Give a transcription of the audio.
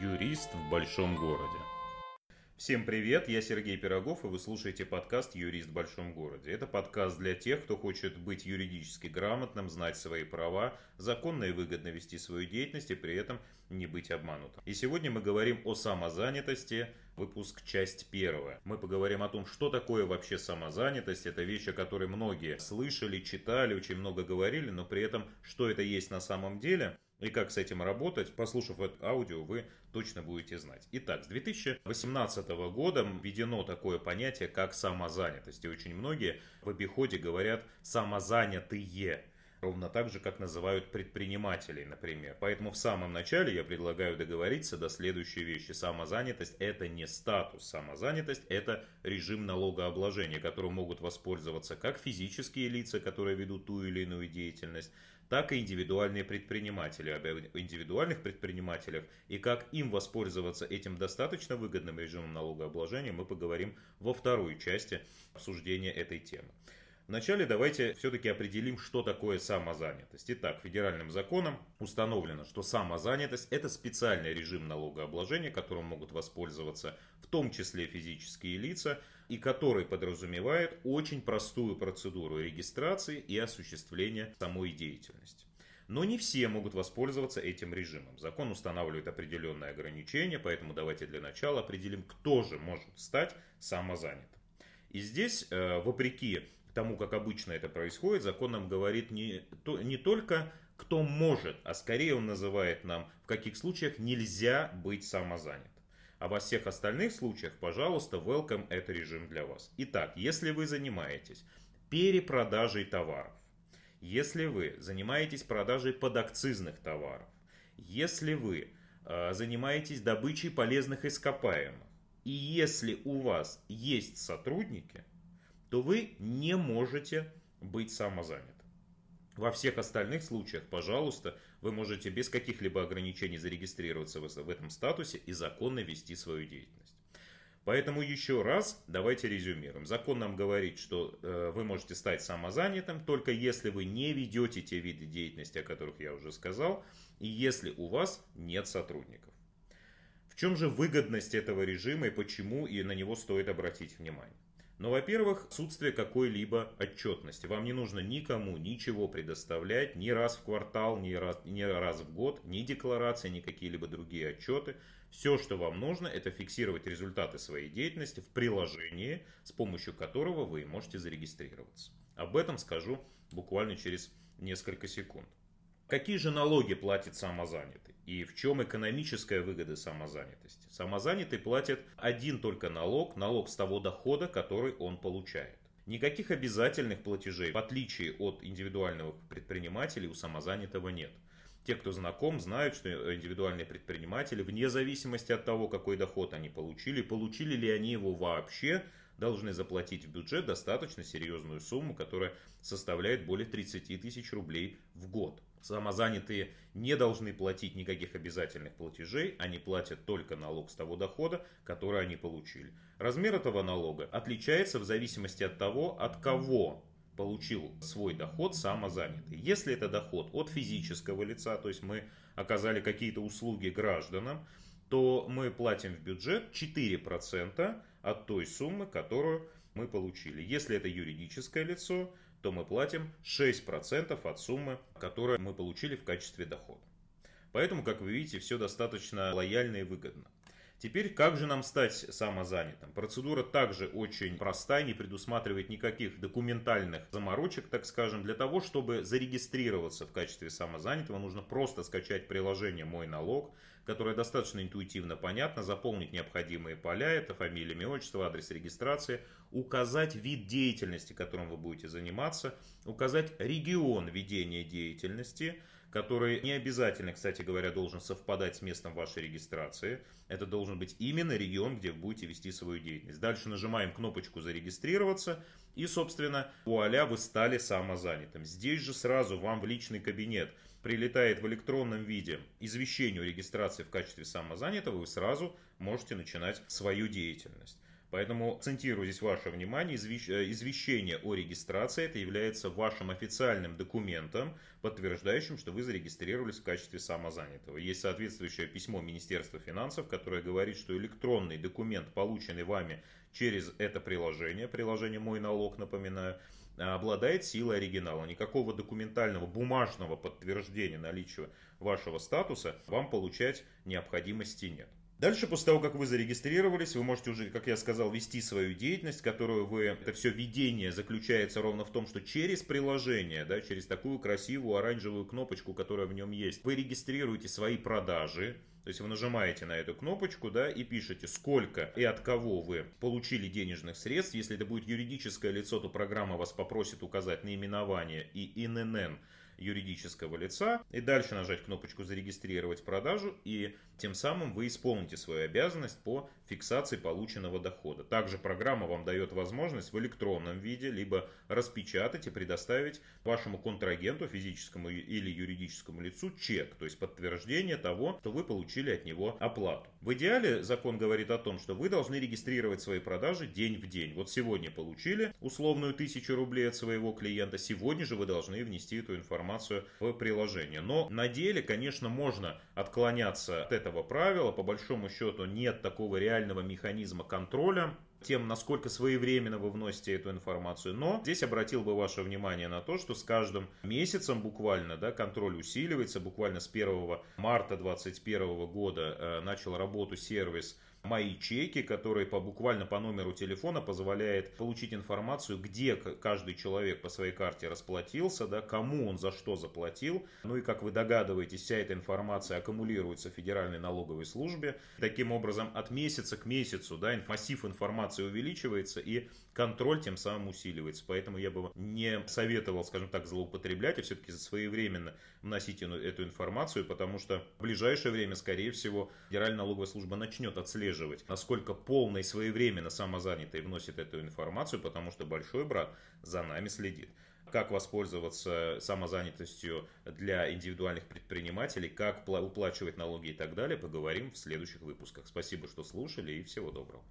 Юрист в большом городе. Всем привет, я Сергей Пирогов, и вы слушаете подкаст «Юрист в большом городе». Это подкаст для тех, кто хочет быть юридически грамотным, знать свои права, законно и выгодно вести свою деятельность и при этом не быть обманутым. И сегодня мы говорим о самозанятости, выпуск часть первая. Мы поговорим о том, что такое вообще самозанятость. Это вещь, о которой многие слышали, читали, очень много говорили, но при этом, что это есть на самом деле – и как с этим работать, послушав это аудио, вы точно будете знать. Итак, с 2018 года введено такое понятие, как самозанятость. И очень многие в обиходе говорят «самозанятые». Ровно так же, как называют предпринимателей, например. Поэтому в самом начале я предлагаю договориться до следующей вещи. Самозанятость – это не статус. Самозанятость – это режим налогообложения, которым могут воспользоваться как физические лица, которые ведут ту или иную деятельность, так и индивидуальные предприниматели. Об индивидуальных предпринимателях и как им воспользоваться этим достаточно выгодным режимом налогообложения мы поговорим во второй части обсуждения этой темы. Вначале давайте все-таки определим, что такое самозанятость. Итак, федеральным законом установлено, что самозанятость – это специальный режим налогообложения, которым могут воспользоваться в том числе физические лица, и который подразумевает очень простую процедуру регистрации и осуществления самой деятельности. Но не все могут воспользоваться этим режимом. Закон устанавливает определенные ограничения, поэтому давайте для начала определим, кто же может стать самозанятым. И здесь, э, вопреки тому, как обычно это происходит, закон нам говорит не, то, не только кто может, а скорее он называет нам, в каких случаях нельзя быть самозанят. А во всех остальных случаях, пожалуйста, welcome, это режим для вас. Итак, если вы занимаетесь перепродажей товаров, если вы занимаетесь продажей подакцизных товаров, если вы э, занимаетесь добычей полезных ископаемых, и если у вас есть сотрудники – то вы не можете быть самозанятым. Во всех остальных случаях, пожалуйста, вы можете без каких-либо ограничений зарегистрироваться в этом статусе и законно вести свою деятельность. Поэтому еще раз давайте резюмируем. Закон нам говорит, что э, вы можете стать самозанятым только если вы не ведете те виды деятельности, о которых я уже сказал, и если у вас нет сотрудников. В чем же выгодность этого режима и почему и на него стоит обратить внимание? Но, во-первых, отсутствие какой-либо отчетности. Вам не нужно никому ничего предоставлять ни раз в квартал, ни раз, ни раз в год, ни декларации, ни какие-либо другие отчеты. Все, что вам нужно, это фиксировать результаты своей деятельности в приложении, с помощью которого вы можете зарегистрироваться. Об этом скажу буквально через несколько секунд. Какие же налоги платит самозанятый? И в чем экономическая выгода самозанятости? Самозанятый платит один только налог, налог с того дохода, который он получает. Никаких обязательных платежей, в отличие от индивидуального предпринимателя, у самозанятого нет. Те, кто знаком, знают, что индивидуальные предприниматели, вне зависимости от того, какой доход они получили, получили ли они его вообще, должны заплатить в бюджет достаточно серьезную сумму, которая составляет более 30 тысяч рублей в год. Самозанятые не должны платить никаких обязательных платежей, они платят только налог с того дохода, который они получили. Размер этого налога отличается в зависимости от того, от кого получил свой доход самозанятый. Если это доход от физического лица, то есть мы оказали какие-то услуги гражданам, то мы платим в бюджет 4% от той суммы, которую мы получили. Если это юридическое лицо, то мы платим 6% от суммы, которую мы получили в качестве дохода. Поэтому, как вы видите, все достаточно лояльно и выгодно. Теперь, как же нам стать самозанятым? Процедура также очень простая, не предусматривает никаких документальных заморочек, так скажем. Для того, чтобы зарегистрироваться в качестве самозанятого, нужно просто скачать приложение «Мой налог», которое достаточно интуитивно понятно, заполнить необходимые поля, это фамилия, имя, отчество, адрес регистрации, указать вид деятельности, которым вы будете заниматься, указать регион ведения деятельности, который не обязательно, кстати говоря, должен совпадать с местом вашей регистрации. Это должен быть именно регион, где вы будете вести свою деятельность. Дальше нажимаем кнопочку «Зарегистрироваться» и, собственно, вуаля, вы стали самозанятым. Здесь же сразу вам в личный кабинет прилетает в электронном виде извещение о регистрации в качестве самозанятого, вы сразу можете начинать свою деятельность. Поэтому акцентирую здесь ваше внимание, э, извещение о регистрации это является вашим официальным документом, подтверждающим, что вы зарегистрировались в качестве самозанятого. Есть соответствующее письмо Министерства финансов, которое говорит, что электронный документ, полученный вами через это приложение, приложение «Мой налог», напоминаю, обладает силой оригинала. Никакого документального бумажного подтверждения наличия вашего статуса вам получать необходимости нет. Дальше, после того, как вы зарегистрировались, вы можете уже, как я сказал, вести свою деятельность, которую вы... Это все ведение заключается ровно в том, что через приложение, да, через такую красивую оранжевую кнопочку, которая в нем есть, вы регистрируете свои продажи, то есть вы нажимаете на эту кнопочку, да, и пишете, сколько и от кого вы получили денежных средств. Если это будет юридическое лицо, то программа вас попросит указать наименование и ИНН юридического лица. И дальше нажать кнопочку «Зарегистрировать продажу» и тем самым вы исполните свою обязанность по фиксации полученного дохода. Также программа вам дает возможность в электронном виде либо распечатать и предоставить вашему контрагенту, физическому или юридическому лицу чек, то есть подтверждение того, что вы получили от него оплату. В идеале закон говорит о том, что вы должны регистрировать свои продажи день в день. Вот сегодня получили условную тысячу рублей от своего клиента, сегодня же вы должны внести эту информацию в приложение. Но на деле, конечно, можно отклоняться от этого правила. По большому счету нет такого реального механизма контроля тем, насколько своевременно вы вносите эту информацию. Но здесь обратил бы ваше внимание на то, что с каждым месяцем буквально да, контроль усиливается. Буквально с 1 марта 2021 года э, начал работу сервис мои чеки, который по, буквально по номеру телефона позволяет получить информацию, где каждый человек по своей карте расплатился, да, кому он за что заплатил. Ну и как вы догадываетесь, вся эта информация аккумулируется в Федеральной налоговой службе. Таким образом, от месяца к месяцу да, массив информации увеличивается и контроль тем самым усиливается. Поэтому я бы не советовал, скажем так, злоупотреблять, а все-таки своевременно вносить эту информацию, потому что в ближайшее время, скорее всего, Федеральная налоговая служба начнет отслеживать, насколько полно и своевременно самозанятый вносит эту информацию, потому что большой брат за нами следит как воспользоваться самозанятостью для индивидуальных предпринимателей, как уплачивать налоги и так далее, поговорим в следующих выпусках. Спасибо, что слушали и всего доброго.